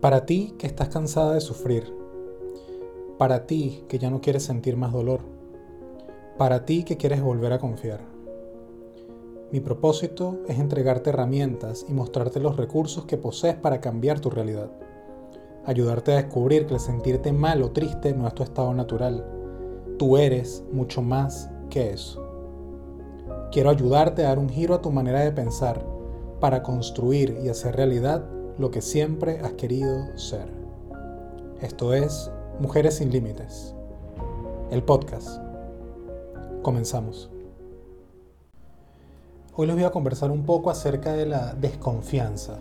Para ti que estás cansada de sufrir. Para ti que ya no quieres sentir más dolor. Para ti que quieres volver a confiar. Mi propósito es entregarte herramientas y mostrarte los recursos que posees para cambiar tu realidad. Ayudarte a descubrir que el sentirte mal o triste no es tu estado natural. Tú eres mucho más que eso. Quiero ayudarte a dar un giro a tu manera de pensar para construir y hacer realidad lo que siempre has querido ser. Esto es Mujeres sin Límites, el podcast. Comenzamos. Hoy les voy a conversar un poco acerca de la desconfianza.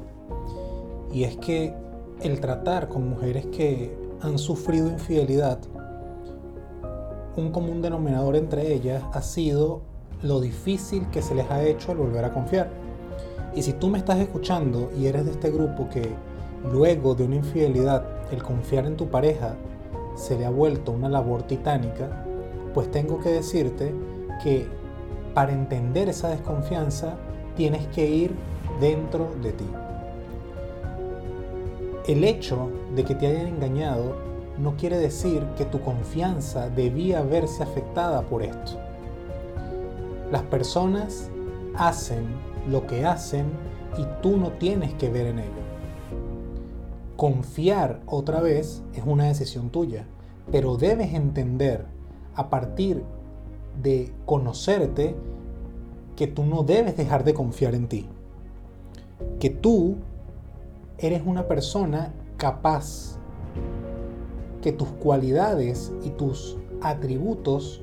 Y es que el tratar con mujeres que han sufrido infidelidad, un común denominador entre ellas ha sido lo difícil que se les ha hecho al volver a confiar. Y si tú me estás escuchando y eres de este grupo que luego de una infidelidad el confiar en tu pareja se le ha vuelto una labor titánica, pues tengo que decirte que para entender esa desconfianza tienes que ir dentro de ti. El hecho de que te hayan engañado no quiere decir que tu confianza debía verse afectada por esto. Las personas hacen lo que hacen y tú no tienes que ver en ello. Confiar otra vez es una decisión tuya, pero debes entender a partir de conocerte que tú no debes dejar de confiar en ti. Que tú eres una persona capaz, que tus cualidades y tus atributos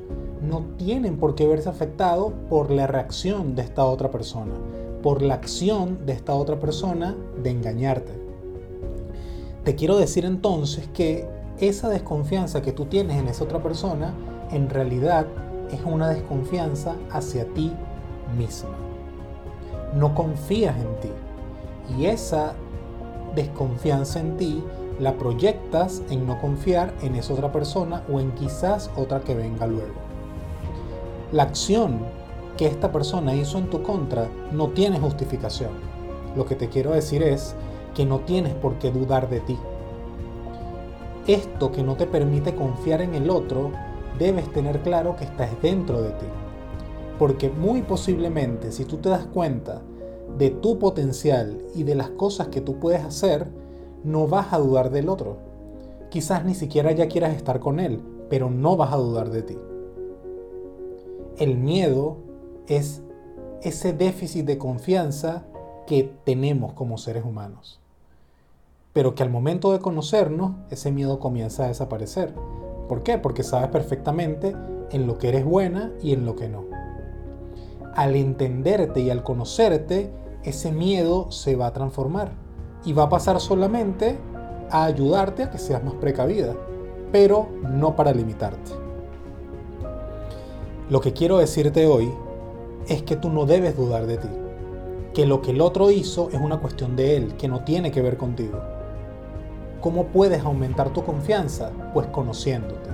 no tienen por qué verse afectados por la reacción de esta otra persona, por la acción de esta otra persona de engañarte. Te quiero decir entonces que esa desconfianza que tú tienes en esa otra persona en realidad es una desconfianza hacia ti misma. No confías en ti. Y esa desconfianza en ti la proyectas en no confiar en esa otra persona o en quizás otra que venga luego. La acción que esta persona hizo en tu contra no tiene justificación. Lo que te quiero decir es que no tienes por qué dudar de ti. Esto que no te permite confiar en el otro, debes tener claro que estás dentro de ti. Porque muy posiblemente si tú te das cuenta de tu potencial y de las cosas que tú puedes hacer, no vas a dudar del otro. Quizás ni siquiera ya quieras estar con él, pero no vas a dudar de ti. El miedo es ese déficit de confianza que tenemos como seres humanos. Pero que al momento de conocernos, ese miedo comienza a desaparecer. ¿Por qué? Porque sabes perfectamente en lo que eres buena y en lo que no. Al entenderte y al conocerte, ese miedo se va a transformar y va a pasar solamente a ayudarte a que seas más precavida, pero no para limitarte. Lo que quiero decirte hoy es que tú no debes dudar de ti, que lo que el otro hizo es una cuestión de él, que no tiene que ver contigo. ¿Cómo puedes aumentar tu confianza? Pues conociéndote,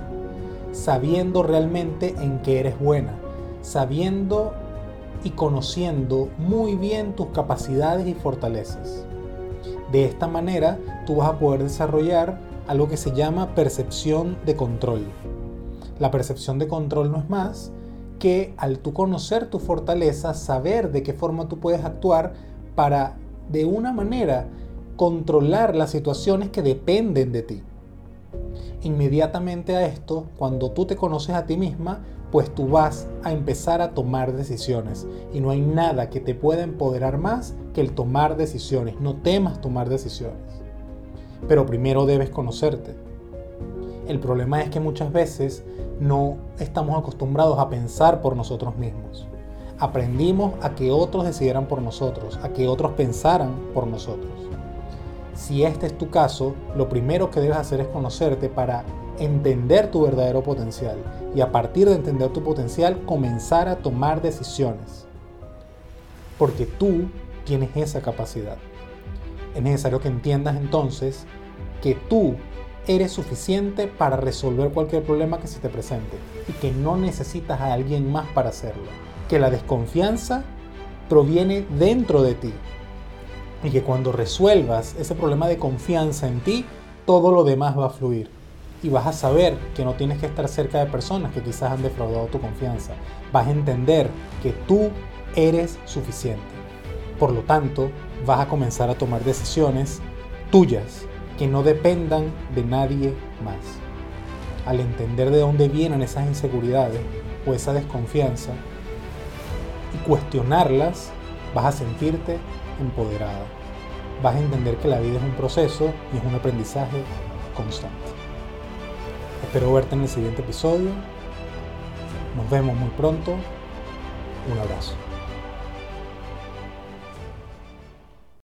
sabiendo realmente en qué eres buena, sabiendo y conociendo muy bien tus capacidades y fortalezas. De esta manera tú vas a poder desarrollar algo que se llama percepción de control. La percepción de control no es más que al tú conocer tu fortaleza, saber de qué forma tú puedes actuar para de una manera controlar las situaciones que dependen de ti. Inmediatamente a esto, cuando tú te conoces a ti misma, pues tú vas a empezar a tomar decisiones. Y no hay nada que te pueda empoderar más que el tomar decisiones. No temas tomar decisiones. Pero primero debes conocerte. El problema es que muchas veces no estamos acostumbrados a pensar por nosotros mismos. Aprendimos a que otros decidieran por nosotros, a que otros pensaran por nosotros. Si este es tu caso, lo primero que debes hacer es conocerte para entender tu verdadero potencial y a partir de entender tu potencial comenzar a tomar decisiones. Porque tú tienes esa capacidad. Es necesario que entiendas entonces que tú eres suficiente para resolver cualquier problema que se te presente y que no necesitas a alguien más para hacerlo. Que la desconfianza proviene dentro de ti. Y que cuando resuelvas ese problema de confianza en ti, todo lo demás va a fluir. Y vas a saber que no tienes que estar cerca de personas que quizás han defraudado tu confianza. Vas a entender que tú eres suficiente. Por lo tanto, vas a comenzar a tomar decisiones tuyas que no dependan de nadie más. Al entender de dónde vienen esas inseguridades o esa desconfianza y cuestionarlas, vas a sentirte empoderada. Vas a entender que la vida es un proceso y es un aprendizaje constante. Espero verte en el siguiente episodio. Nos vemos muy pronto. Un abrazo.